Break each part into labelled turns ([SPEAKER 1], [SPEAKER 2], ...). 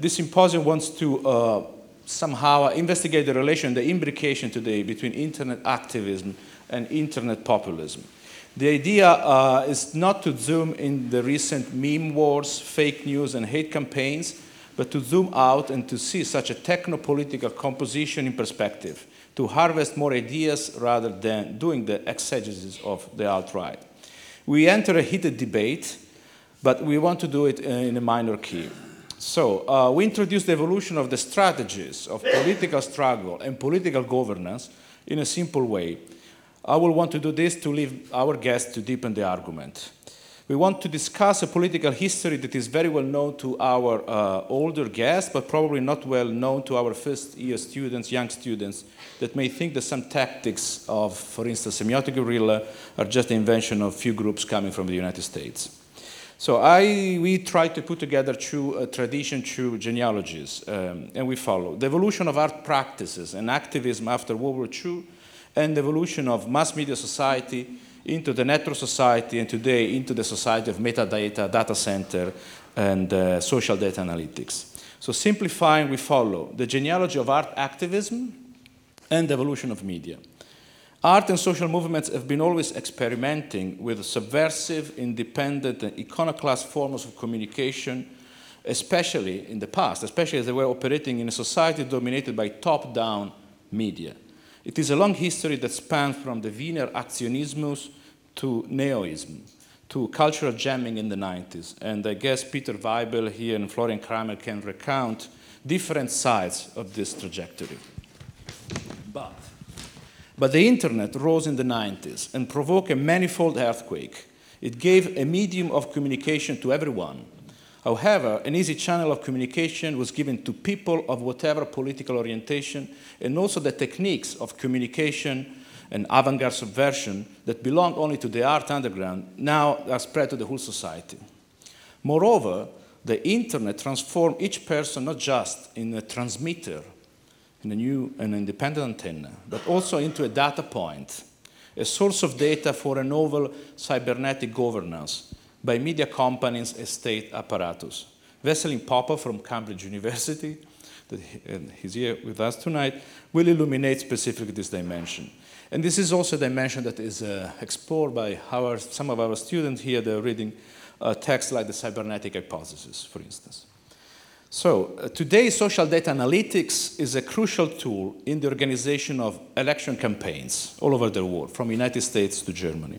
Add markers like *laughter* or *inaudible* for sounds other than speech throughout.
[SPEAKER 1] this symposium wants to uh, somehow investigate the relation, the imbrication today between internet activism and internet populism. The idea uh, is not to zoom in the recent meme wars, fake news, and hate campaigns, but to zoom out and to see such a techno political composition in perspective, to harvest more ideas rather than doing the exegesis of the alt right. We enter a heated debate, but we want to do it in a minor key. So, uh, we introduce the evolution of the strategies of political struggle and political governance in a simple way. I will want to do this to leave our guests to deepen the argument. We want to discuss a political history that is very well known to our uh, older guests, but probably not well known to our first year students, young students, that may think that some tactics of, for instance, semiotic guerrilla are just the invention of few groups coming from the United States. So I, we try to put together two uh, tradition, two genealogies, um, and we follow the evolution of art practices and activism after World War II, and the evolution of mass media society into the network society, and today into the society of metadata, data center, and uh, social data analytics. So simplifying, we follow the genealogy of art activism and the evolution of media. Art and social movements have been always experimenting with subversive, independent, and iconoclast forms of communication, especially in the past, especially as they were operating in a society dominated by top down media. It is a long history that spans from the Wiener Aktionismus to Neoism, to cultural jamming in the 90s. And I guess Peter Weibel here and Florian Cramer can recount different sides of this trajectory. But but the internet rose in the 90s and provoked a manifold earthquake. It gave a medium of communication to everyone. However, an easy channel of communication was given to people of whatever political orientation, and also the techniques of communication and avant garde subversion that belonged only to the art underground now are spread to the whole society. Moreover, the internet transformed each person not just in a transmitter in a new and independent antenna, but also into a data point, a source of data for a novel cybernetic governance by media companies and state apparatus. Veselin Popov from Cambridge University, that he's here with us tonight, will illuminate specifically this dimension. And this is also a dimension that is uh, explored by our, some of our students here. They're reading uh, texts like the cybernetic hypothesis, for instance. So uh, today, social data analytics is a crucial tool in the organization of election campaigns all over the world, from United States to Germany.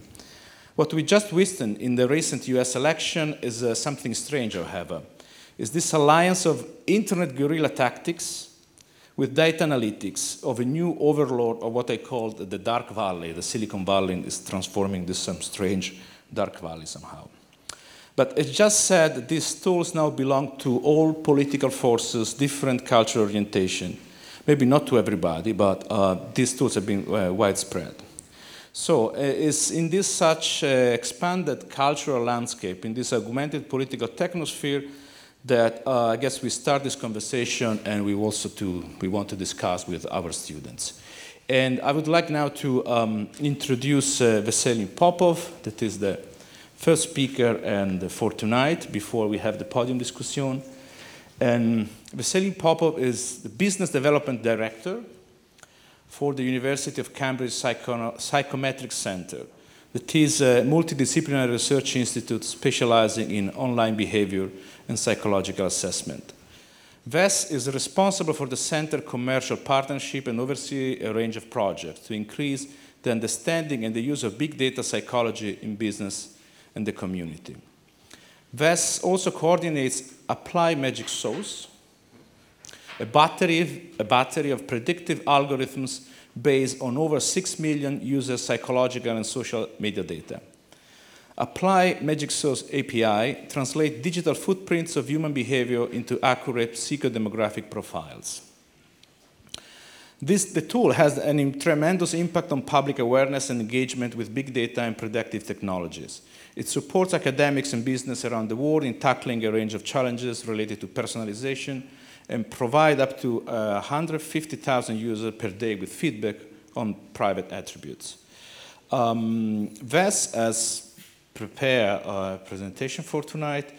[SPEAKER 1] What we just witnessed in the recent US election is uh, something strange, however. Is this alliance of internet guerrilla tactics with data analytics of a new overlord of what I call the dark valley. The Silicon Valley is transforming this some strange dark valley somehow. But as just said, these tools now belong to all political forces, different cultural orientation. Maybe not to everybody, but uh, these tools have been uh, widespread. So uh, it's in this such uh, expanded cultural landscape, in this augmented political technosphere, that uh, I guess we start this conversation and we also to, we want to discuss with our students. And I would like now to um, introduce uh, Veselin Popov, that is the first speaker and for tonight before we have the podium discussion. And Vasily Popov is the business development director for the University of Cambridge Psycho- Psychometric Center. That is a multidisciplinary research institute specializing in online behavior and psychological assessment. VES is responsible for the center commercial partnership and oversee a range of projects to increase the understanding and the use of big data psychology in business and the community. VES also coordinates Apply Magic Sauce, a battery, a battery of predictive algorithms based on over 6 million users' psychological and social media data. Apply Magic Sauce API translate digital footprints of human behavior into accurate psychodemographic profiles. This, the tool has a tremendous impact on public awareness and engagement with big data and predictive technologies. It supports academics and business around the world in tackling a range of challenges related to personalization and provide up to uh, 150,000 users per day with feedback on private attributes. Um, VES has prepared a presentation for tonight,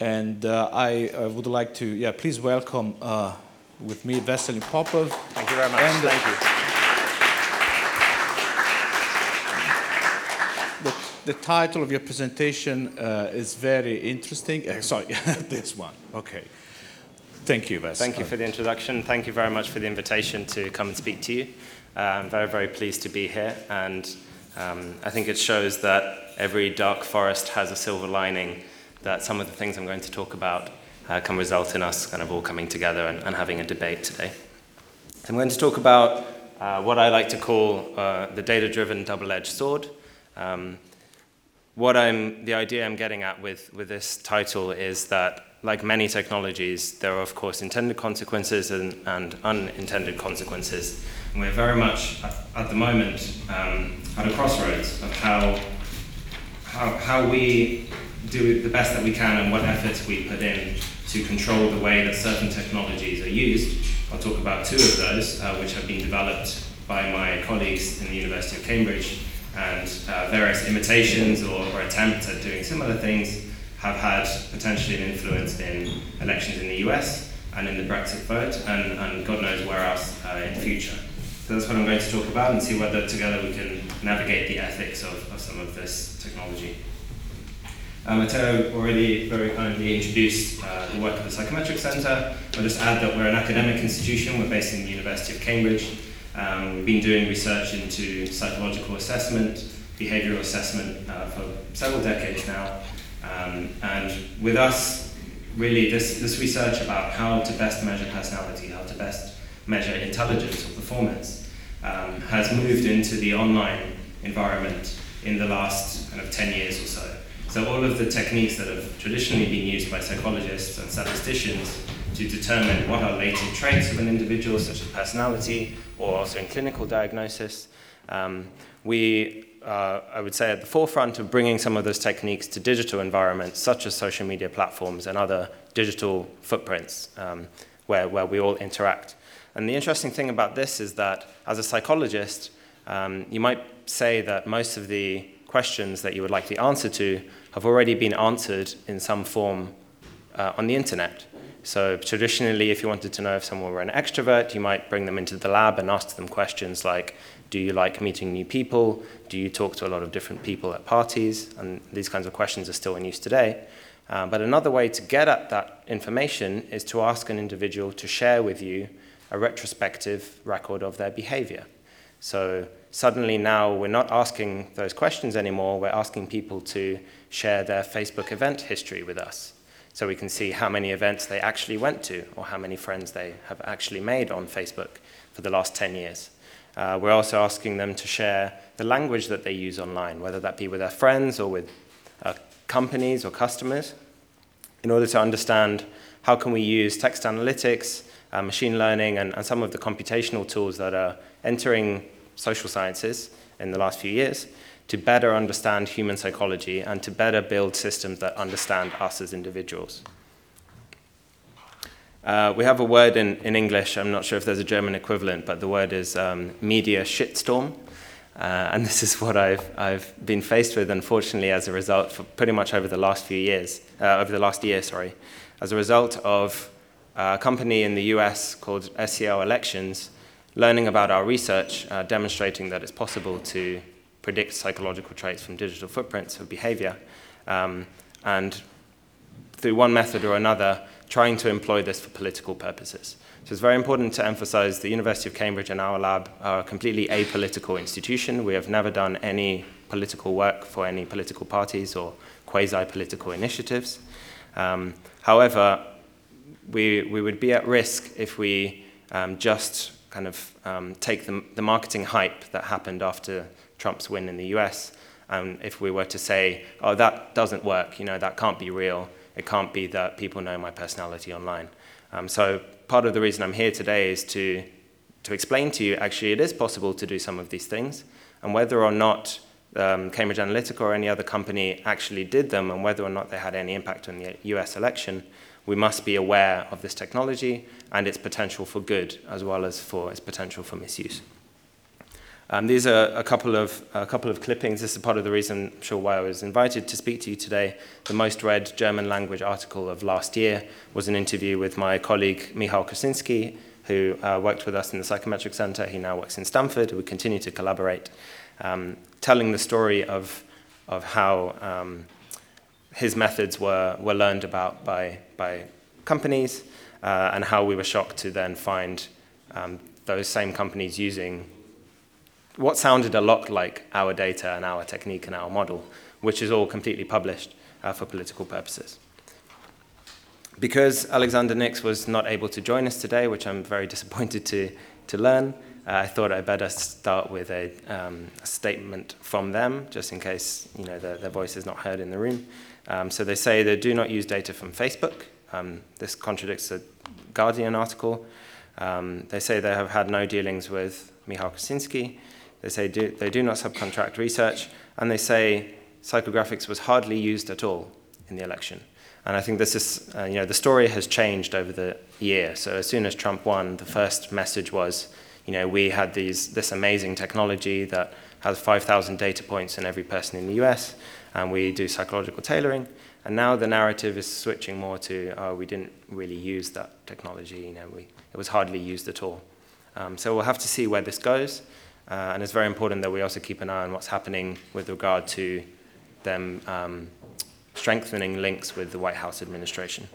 [SPEAKER 1] And uh, I uh, would like to, yeah, please welcome uh, with me Veselin Popov.
[SPEAKER 2] Thank you very much. And, Thank
[SPEAKER 1] you. The, the title of your presentation uh, is very interesting. Uh, sorry, *laughs* this one. Okay. Thank you, Ves.
[SPEAKER 2] Thank you for the introduction. Thank you very much for the invitation to come and speak to you. Uh, I'm very, very pleased to be here, and um, I think it shows that every dark forest has a silver lining that some of the things I'm going to talk about uh, can result in us kind of all coming together and, and having a debate today. So I'm going to talk about uh, what I like to call uh, the data-driven double-edged sword. Um, what I'm, the idea I'm getting at with, with this title is that, like many technologies, there are of course intended consequences and, and unintended consequences. And we're very much at, at the moment um, at a crossroads of how, how, how we do the best that we can and what efforts we put in to control the way that certain technologies are used. I'll talk about two of those, uh, which have been developed by my colleagues in the University of Cambridge, and uh, various imitations or, or, attempts at doing similar things have had potentially an influence in elections in the US and in the Brexit vote, and, and God knows where else uh, in future. So that's what I'm going to talk about and see whether together we can navigate the ethics of, of some of this technology. Uh, Matteo already very kindly introduced uh, the work of the Psychometric Centre. I'll just add that we're an academic institution. We're based in the University of Cambridge. Um, we've been doing research into psychological assessment, behavioural assessment uh, for several decades now. Um, and with us, really, this, this research about how to best measure personality, how to best measure intelligence or performance, um, has moved into the online environment in the last kind of 10 years or so. So all of the techniques that have traditionally been used by psychologists and statisticians to determine what are latent traits of an individual, such as personality, or also in clinical diagnosis, um, we, uh, I would say, at the forefront of bringing some of those techniques to digital environments, such as social media platforms and other digital footprints um, where, where we all interact. And the interesting thing about this is that as a psychologist, um, you might say that most of the questions that you would like the answer to have already been answered in some form uh, on the internet. So traditionally, if you wanted to know if someone were an extrovert, you might bring them into the lab and ask them questions like, do you like meeting new people? Do you talk to a lot of different people at parties? And these kinds of questions are still in use today. Uh, but another way to get at that information is to ask an individual to share with you a retrospective record of their behavior. So suddenly now we're not asking those questions anymore, we're asking people to share their Facebook event history with us. So we can see how many events they actually went to or how many friends they have actually made on Facebook for the last 10 years. Uh, we're also asking them to share the language that they use online, whether that be with their friends or with uh, companies or customers, in order to understand how can we use text analytics, uh, machine learning, and, and some of the computational tools that are entering social sciences in the last few years to better understand human psychology and to better build systems that understand us as individuals. Uh, we have a word in, in English, I'm not sure if there's a German equivalent, but the word is um, media shitstorm. Uh, and *laughs* this is what I've, I've been faced with, unfortunately, as a result, for pretty much over the last few years, uh, over the last year, sorry, as a result of a company in the US called SCL Elections learning about our research, uh, demonstrating that it's possible to predict psychological traits from digital footprints of behavior, um, and through one method or another, trying to employ this for political purposes. So it's very important to emphasize the University of Cambridge and our lab are a completely apolitical institution. We have never done any political work for any political parties or quasi-political initiatives. Um, however, we, we would be at risk if we um, just kind of um, take the, the marketing hype that happened after Trump's win in the US, and if we were to say, oh, that doesn't work, you know, that can't be real, it can't be that people know my personality online. Um, so part of the reason I'm here today is to, to explain to you actually it is possible to do some of these things, and whether or not um, Cambridge Analytica or any other company actually did them, and whether or not they had any impact on the US election, we must be aware of this technology and its potential for good as well as for its potential for misuse. Um, these are a couple of a couple of clippings. This is part of the reason, I'm sure, why I was invited to speak to you today. The most read German language article of last year was an interview with my colleague Michał Kosinski, who uh, worked with us in the Psychometric Center. He now works in Stanford. We continue to collaborate, um, telling the story of of how um, his methods were were learned about by by companies, uh, and how we were shocked to then find um, those same companies using what sounded a lot like our data and our technique and our model, which is all completely published uh, for political purposes. Because Alexander Nix was not able to join us today, which I'm very *laughs* disappointed to, to learn, uh, I thought I'd better start with a, um, a, statement from them, just in case you know, their, their voice is not heard in the room. Um, so they say they do not use data from Facebook. Um, this contradicts a Guardian article. Um, they say they have had no dealings with Michał Kosinski. They say do, they do not subcontract research, and they say psychographics was hardly used at all in the election. And I think this is, uh, you know, the story has changed over the year. So as soon as Trump won, the first message was, you know, we had these, this amazing technology that has 5,000 data points in every person in the US, and we do psychological tailoring. And now the narrative is switching more to, oh, we didn't really use that technology, you know, we, it was hardly used at all. Um, so we'll have to see where this goes. Uh, and it's very important that we also keep an eye on what's happening with regard to them um, strengthening links with the White House administration.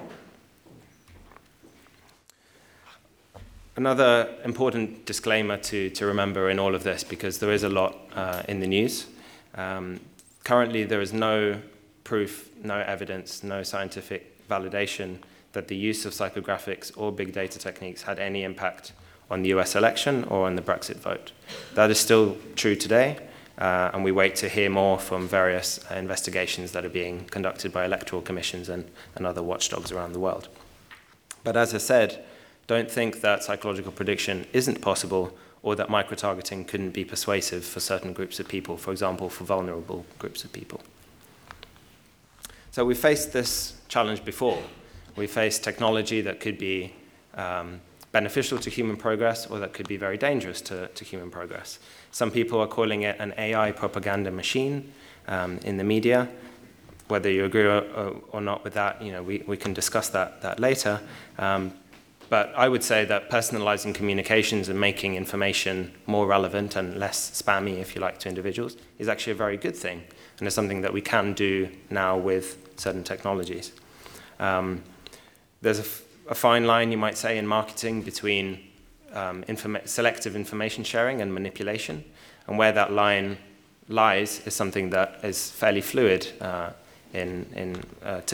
[SPEAKER 2] Another important disclaimer to, to remember in all of this, because there is a lot uh, in the news. Um, currently, there is no proof, no evidence, no scientific validation that the use of psychographics or big data techniques had any impact on the US election or on the Brexit vote. That is still true today, uh, and we wait to hear more from various investigations that are being conducted by electoral commissions and, and other watchdogs around the world. But as I said, don't think that psychological prediction isn't possible or that micro-targeting couldn't be persuasive for certain groups of people, for example, for vulnerable groups of people. So we faced this challenge before. We faced technology that could be um, beneficial to human progress or that could be very dangerous to, to human progress. Some people are calling it an AI propaganda machine um, in the media. Whether you agree or, or, not with that, you know, we, we can discuss that, that later. Um, but I would say that personalizing communications and making information more relevant and less spammy, if you like, to individuals is actually a very good thing. And it's something that we can do now with certain technologies. Um, there's a a fine line, you might say, in marketing between um, informa selective information sharing and manipulation. And where that line lies is something that is fairly fluid uh, in, in uh, today's